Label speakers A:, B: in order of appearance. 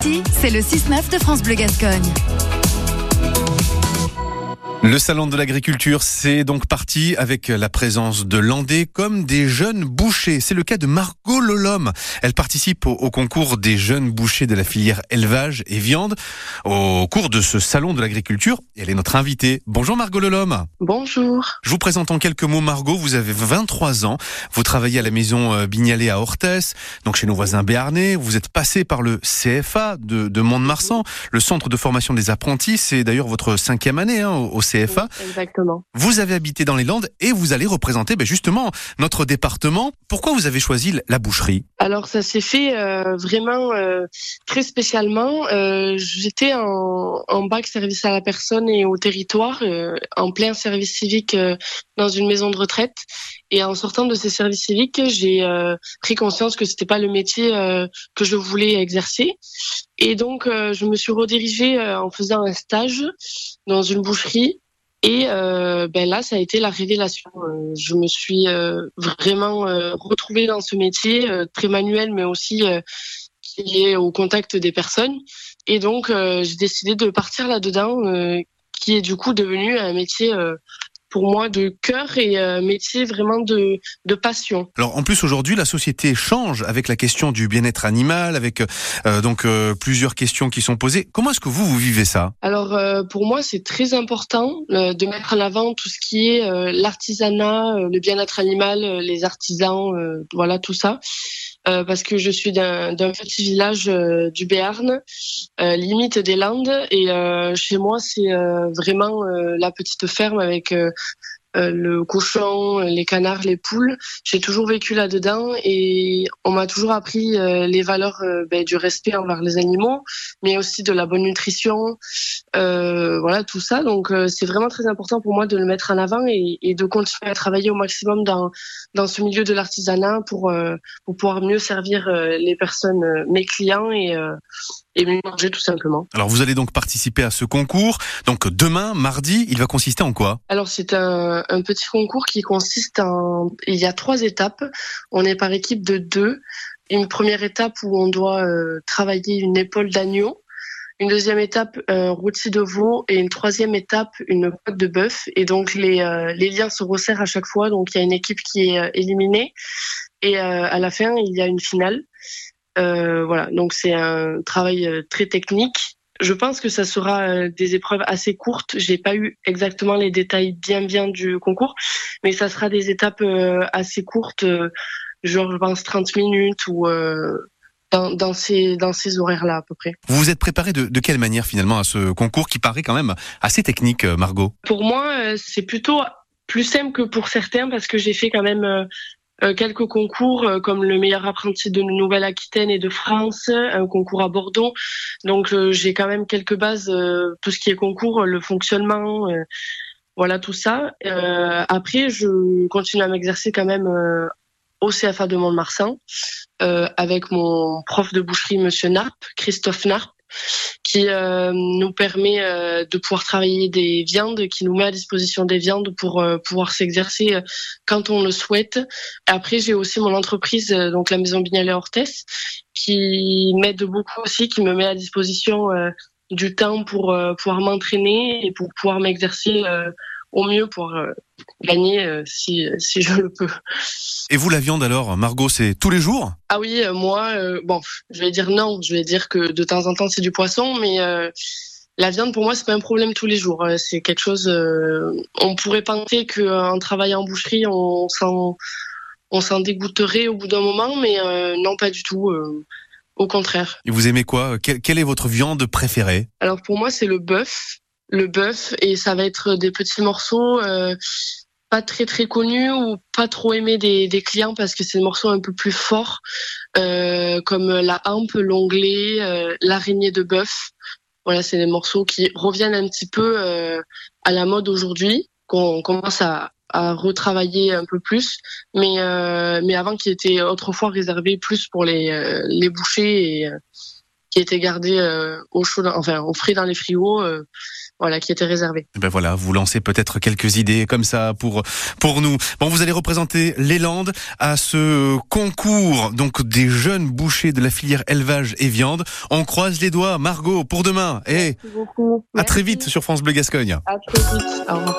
A: C'est le 6-9 de France Bleu Gascogne.
B: Le salon de l'agriculture, c'est donc parti avec la présence de Landais comme des jeunes bouchers. C'est le cas de Margot Lolom. Elle participe au, concours des jeunes bouchers de la filière élevage et viande au cours de ce salon de l'agriculture. Elle est notre invitée. Bonjour Margot Lolom.
C: Bonjour.
B: Je vous présente en quelques mots Margot. Vous avez 23 ans. Vous travaillez à la maison euh, Bignalet à Orthès, donc chez nos voisins béarnais. Vous êtes passé par le CFA de, de Mont-de-Marsan, le centre de formation des apprentis. C'est d'ailleurs votre cinquième année hein, au CFA.
C: exactement.
B: Vous avez habité dans les Landes et vous allez représenter ben, justement notre département. Pourquoi vous avez choisi la boucherie?
C: Alors ça s'est fait euh, vraiment euh, très spécialement. Euh, J'étais en, en, bac service à la personne et au territoire, en plein service civique dans une maison de retraite. Et en sortant de ces services civiques, j'ai pris conscience que c'était pas le métier que je voulais exercer. Et donc, je me suis redirigée en faisant un stage dans une boucherie et euh, ben là, ça a été la révélation. Euh, je me suis euh, vraiment retrouvée dans ce métier très manuel, mais aussi qui est au contact des personnes. Et donc, j'ai décidé de partir là-dedans, qui est du coup devenu un métier pour moi de cœur et euh, métier vraiment de, de passion.
B: Alors en plus aujourd'hui la société change avec la question du bien-être animal, avec euh, donc euh, plusieurs questions qui sont posées. Comment est-ce que vous vous vivez ça?
C: Alors euh, pour moi c'est très important de mettre en avant tout ce qui est l'artisanat, le bien-être animal, les artisans, voilà tout ça. Euh, parce que je suis d'un petit village euh, du Béarn, euh, limite des Landes, et chez moi c'est vraiment la petite ferme avec le cochon, les canards, les poules. J'ai toujours vécu là-dedans et on m'a toujours appris euh, les valeurs euh, ben, du respect envers les animaux, mais aussi de la bonne nutrition, voilà tout ça. Donc c'est vraiment très important pour moi de le mettre en avant et, et, de continuer à travailler au maximum dans dans ce milieu de l'artisanat pour pour pouvoir mieux servir les personnes, mes clients et et mieux manger tout simplement.
B: Alors vous allez donc participer à ce concours. Donc demain, mardi, il va consister en quoi?
C: Alors c'est un, un, petit concours qui consiste en... Il y a trois étapes. On est par équipe de deux. Une première étape où on doit euh, travailler une épaule d'agneau. Une deuxième étape, un rôti de veau. Et une troisième étape, une côte de bœuf. Et donc les, euh, les liens se resserrent à chaque fois. Donc il y a une équipe qui est euh, éliminée. Et à la fin, il y a une finale. Euh, voilà, donc c'est un travail euh, très technique. Je pense que ça sera euh, des épreuves assez courtes. J'ai pas eu exactement les détails bien bien du concours, mais ça sera des étapes assez courtes, genre je pense 30 minutes ou dans, dans, ces, dans ces horaires-là à peu près.
B: Vous vous êtes préparé de, de, quelle manière finalement à ce concours qui paraît quand même assez technique, Margot?
C: Pour moi, c'est plutôt plus simple que pour certains parce que j'ai fait quand même euh, quelques concours euh, comme le meilleur apprenti de Nouvelle-Aquitaine et de France, un concours à Bordeaux. Donc euh, j'ai quand même quelques bases, tout ce qui est concours, le fonctionnement, voilà tout ça. après, je continue à m'exercer quand même au CFA de Mont-de-Marsan avec mon prof de boucherie, Monsieur Narp, Christophe Narp qui euh, nous permet euh, de pouvoir travailler des viandes, qui nous met à disposition des viandes pour euh, pouvoir s'exercer quand on le souhaite. Après, j'ai aussi mon entreprise, donc la Maison Bignalet Hortès, qui m'aide beaucoup aussi, qui me met à disposition du temps pour pouvoir m'entraîner et pour pouvoir m'exercer au mieux pour euh, gagner euh, si, si je le peux.
B: Et vous, la viande alors, Margot, c'est tous les jours?
C: Ah oui, euh, moi, bon, je vais dire non. Je vais dire que de temps en temps, c'est du poisson, mais la viande, pour moi, c'est pas un problème tous les jours. C'est quelque chose. on pourrait penser qu'en travaillant en boucherie, on s'en on s'en dégoûterait au bout d'un moment, mais non, pas du tout. au contraire.
B: Et vous aimez quoi? Quelle est votre viande préférée?
C: Alors pour moi, c'est le bœuf le bœuf et ça va être des petits morceaux euh, pas très très connus ou pas trop aimés des, des clients parce que c'est des morceaux un peu plus forts euh, comme la hampe, l'onglet, euh, l'araignée de bœuf. Voilà, c'est des morceaux qui reviennent un petit peu euh, à la mode aujourd'hui, qu'on commence à, à retravailler un peu plus, mais euh, mais avant qui était autrefois réservé plus pour les les bouchers et qui était gardé au chaud, enfin au frais dans les frigos voilà, qui était réservé.
B: Eh Ben voilà, vous lancez peut-être quelques idées comme ça pour pour nous. Bon, vous allez représenter les Landes à ce concours donc des jeunes bouchers de la filière élevage et viande. On croise les doigts, Margot, pour demain. Et
C: Merci beaucoup.
B: à très vite sur France Bleu Gascogne.
C: À très vite. Au revoir.